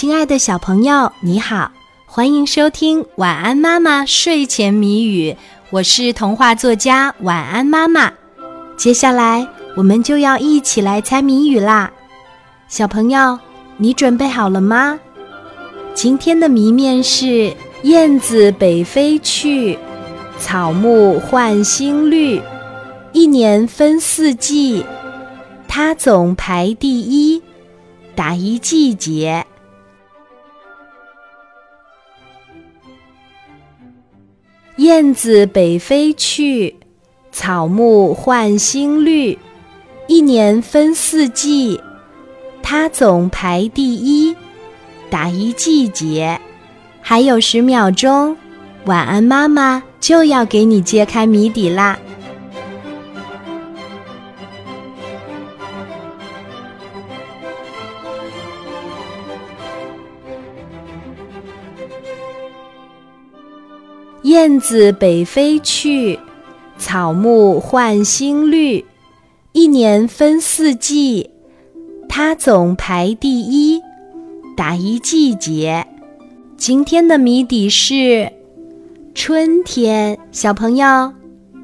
亲爱的小朋友，你好，欢迎收听《晚安妈妈睡前谜语》，我是童话作家晚安妈妈。接下来我们就要一起来猜谜语啦，小朋友，你准备好了吗？今天的谜面是：燕子北飞去，草木换新绿，一年分四季，它总排第一，打一季节。燕子北飞去，草木换新绿，一年分四季，它总排第一，打一季节。还有十秒钟，晚安妈妈就要给你揭开谜底啦！燕子北飞去，草木换新绿，一年分四季，它总排第一，打一季节。今天的谜底是春天。小朋友，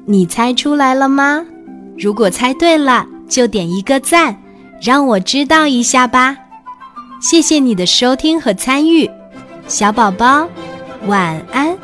你猜出来了吗？如果猜对了，就点一个赞，让我知道一下吧。谢谢你的收听和参与，小宝宝，晚安。